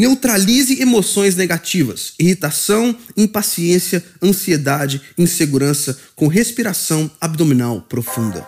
Neutralize emoções negativas, irritação, impaciência, ansiedade, insegurança com respiração abdominal profunda.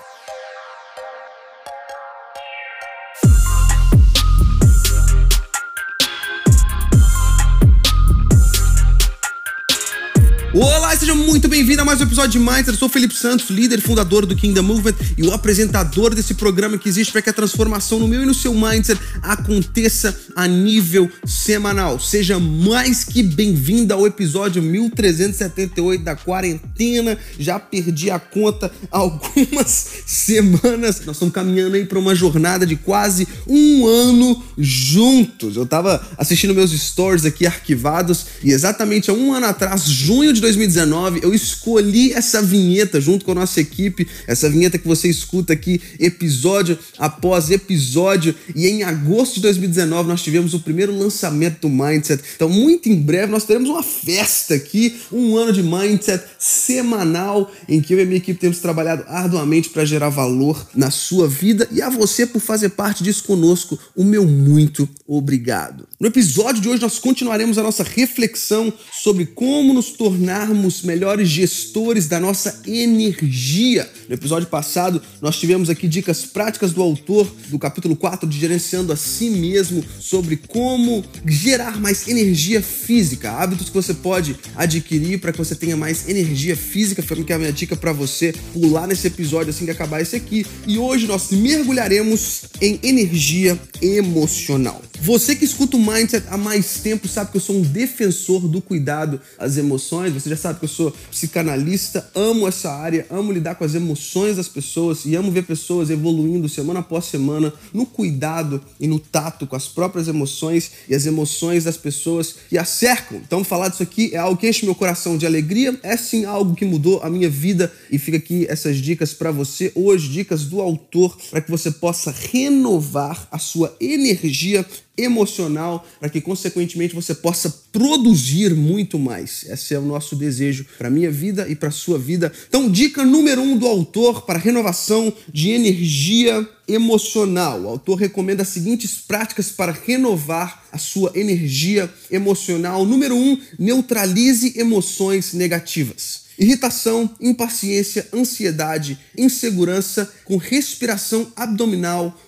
Seja muito bem-vindo a mais um episódio de Mindset. Eu sou Felipe Santos, líder e fundador do Kingdom Movement e o apresentador desse programa que existe para que a transformação no meu e no seu mindset aconteça a nível semanal. Seja mais que bem-vindo ao episódio 1378 da quarentena. Já perdi a conta há algumas semanas. Nós estamos caminhando aí para uma jornada de quase um ano juntos. Eu estava assistindo meus stories aqui arquivados e exatamente há um ano atrás, junho de 2019, eu escolhi essa vinheta junto com a nossa equipe, essa vinheta que você escuta aqui episódio após episódio. E em agosto de 2019 nós tivemos o primeiro lançamento do Mindset. Então, muito em breve nós teremos uma festa aqui, um ano de Mindset semanal, em que eu e a minha equipe temos trabalhado arduamente para gerar valor na sua vida e a você por fazer parte disso conosco. O meu muito obrigado. No episódio de hoje nós continuaremos a nossa reflexão sobre como nos tornar tornarmos melhores gestores da nossa energia. No episódio passado, nós tivemos aqui dicas práticas do autor do capítulo 4 de Gerenciando a Si Mesmo sobre como gerar mais energia física, hábitos que você pode adquirir para que você tenha mais energia física. Foi a minha dica para você pular nesse episódio assim que acabar esse aqui. E hoje nós mergulharemos em energia emocional. Você que escuta o Mindset há mais tempo sabe que eu sou um defensor do cuidado às emoções. Você já sabe que eu sou psicanalista, amo essa área, amo lidar com as emoções das pessoas e amo ver pessoas evoluindo semana após semana no cuidado e no tato com as próprias emoções e as emoções das pessoas que a cercam. Então, falar disso aqui é algo que enche meu coração de alegria, é sim algo que mudou a minha vida e fica aqui essas dicas para você hoje, dicas do autor para que você possa renovar a sua energia emocional, para que consequentemente você possa produzir muito mais. Esse é o nosso desejo para minha vida e para sua vida. Então, dica número um do autor para renovação de energia emocional. O autor recomenda as seguintes práticas para renovar a sua energia emocional. Número um, neutralize emoções negativas irritação, impaciência, ansiedade, insegurança com respiração abdominal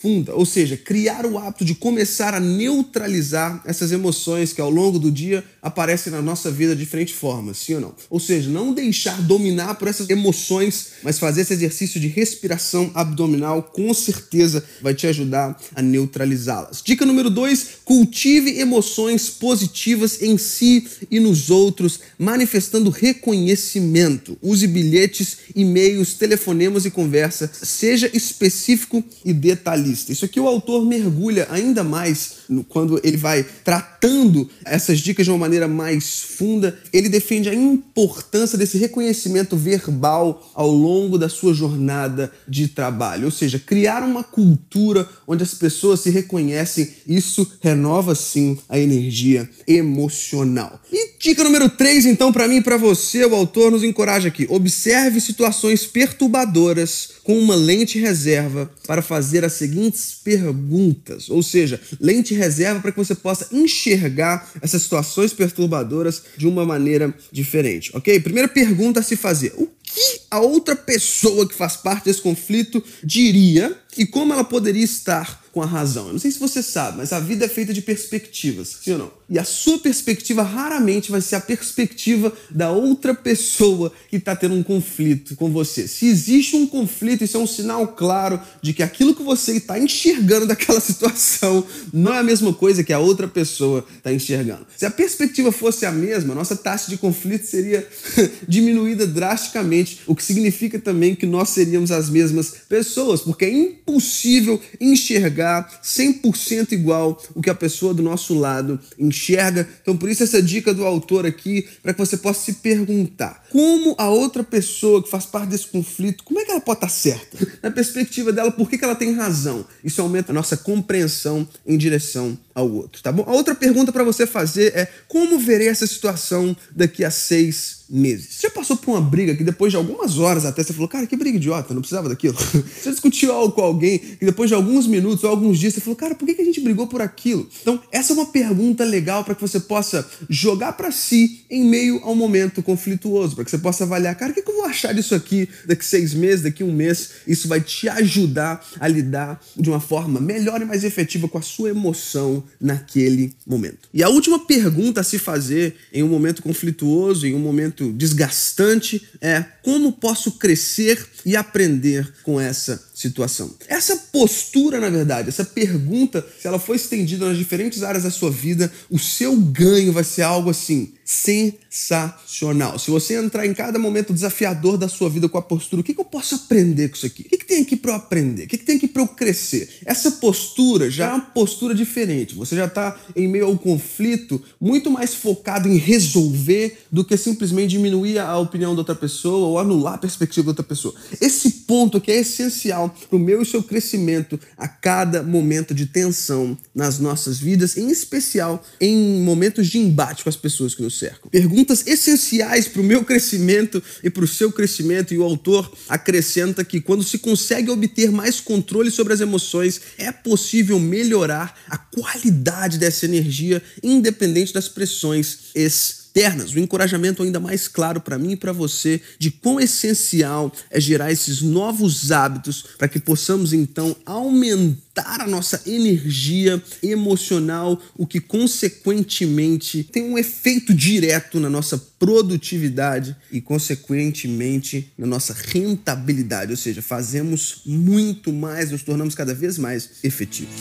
profunda, ou seja, criar o hábito de começar a neutralizar essas emoções que ao longo do dia aparecem na nossa vida de diferentes formas, sim ou não? Ou seja, não deixar dominar por essas emoções, mas fazer esse exercício de respiração abdominal com certeza vai te ajudar a neutralizá-las. Dica número dois: cultive emoções positivas em si e nos outros, manifestando reconhecimento conhecimento. Use bilhetes, e-mails, telefonemas e conversa. Seja específico e detalhista. Isso aqui o autor mergulha ainda mais quando ele vai tratando essas dicas de uma maneira mais funda. Ele defende a importância desse reconhecimento verbal ao longo da sua jornada de trabalho. Ou seja, criar uma cultura onde as pessoas se reconhecem. Isso renova sim a energia emocional. E dica número 3, então, para mim e para você, o autor nos encoraja aqui: observe situações perturbadoras com uma lente reserva para fazer as seguintes perguntas. Ou seja, lente reserva para que você possa enxergar essas situações perturbadoras de uma maneira diferente, ok? Primeira pergunta a se fazer: o que a outra pessoa que faz parte desse conflito diria e como ela poderia estar com a razão. Eu não sei se você sabe, mas a vida é feita de perspectivas, sim ou não? E a sua perspectiva raramente vai ser a perspectiva da outra pessoa que está tendo um conflito com você. Se existe um conflito, isso é um sinal claro de que aquilo que você está enxergando daquela situação não é a mesma coisa que a outra pessoa está enxergando. Se a perspectiva fosse a mesma, nossa taxa de conflito seria diminuída drasticamente, o que significa também que nós seríamos as mesmas pessoas, porque é impossível enxergar 100% igual o que a pessoa do nosso lado enxerga. Então, por isso, essa dica do autor aqui, para que você possa se perguntar: como a outra pessoa que faz parte desse conflito, como é que ela pode estar certa? Na perspectiva dela, por que, que ela tem razão? Isso aumenta a nossa compreensão em direção ao outro, tá bom? A outra pergunta para você fazer é: como verei essa situação daqui a seis meses. Você já passou por uma briga que depois de algumas horas até você falou, cara, que briga idiota, não precisava daquilo. Você discutiu algo com alguém que depois de alguns minutos ou alguns dias você falou, cara, por que a gente brigou por aquilo? Então, essa é uma pergunta legal para que você possa jogar para si em meio a um momento conflituoso, para que você possa avaliar, cara, o que eu vou achar disso aqui daqui seis meses, daqui um mês? Isso vai te ajudar a lidar de uma forma melhor e mais efetiva com a sua emoção naquele momento. E a última pergunta a se fazer em um momento conflituoso, em um momento desgastante, é como posso crescer e aprender com essa situação. Essa postura, na verdade, essa pergunta, se ela for estendida nas diferentes áreas da sua vida, o seu ganho vai ser algo assim sensacional. Se você entrar em cada momento desafiador da sua vida com a postura, o que, que eu posso aprender com isso aqui? O que, que tem aqui para eu aprender? O que, que tem aqui para eu crescer? Essa postura já é uma postura diferente. Você já está em meio ao conflito muito mais focado em resolver do que simplesmente diminuir a opinião da outra pessoa ou anular a perspectiva da outra pessoa. Esse ponto aqui é essencial para o meu e seu crescimento a cada momento de tensão nas nossas vidas, em especial em momentos de embate com as pessoas que nos cercam. Perguntas essenciais para o meu crescimento e para o seu crescimento, e o autor acrescenta que quando se consegue obter mais controle sobre as emoções, é possível melhorar a qualidade dessa energia, independente das pressões externas externas, o encorajamento ainda mais claro para mim e para você de quão essencial é gerar esses novos hábitos para que possamos então aumentar a nossa energia emocional, o que consequentemente tem um efeito direto na nossa produtividade e consequentemente na nossa rentabilidade, ou seja, fazemos muito mais, nos tornamos cada vez mais efetivos.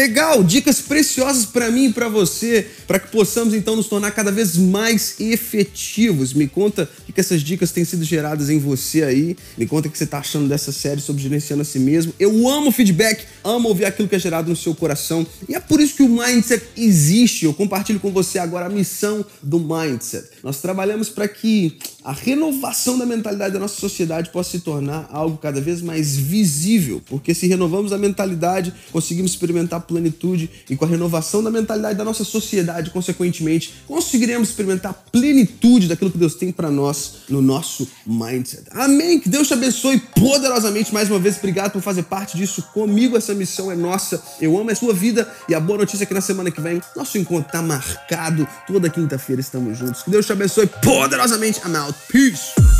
Legal, dicas preciosas para mim e para você, para que possamos então nos tornar cada vez mais efetivos. Me conta que essas dicas têm sido geradas em você aí. Me conta o que você está achando dessa série sobre gerenciando a si mesmo. Eu amo feedback, amo ouvir aquilo que é gerado no seu coração. E é por isso que o Mindset existe. Eu compartilho com você agora a missão do Mindset. Nós trabalhamos para que a renovação da mentalidade da nossa sociedade possa se tornar algo cada vez mais visível, porque se renovamos a mentalidade, conseguimos experimentar plenitude e com a renovação da mentalidade da nossa sociedade, consequentemente, conseguiremos experimentar plenitude daquilo que Deus tem para nós no nosso mindset. Amém. Que Deus te abençoe poderosamente mais uma vez. Obrigado por fazer parte disso comigo. Essa missão é nossa. Eu amo a sua vida e a boa notícia é que na semana que vem nosso encontro tá marcado. Toda quinta-feira estamos juntos. Que Deus te abençoe poderosamente. I'm out. Peace.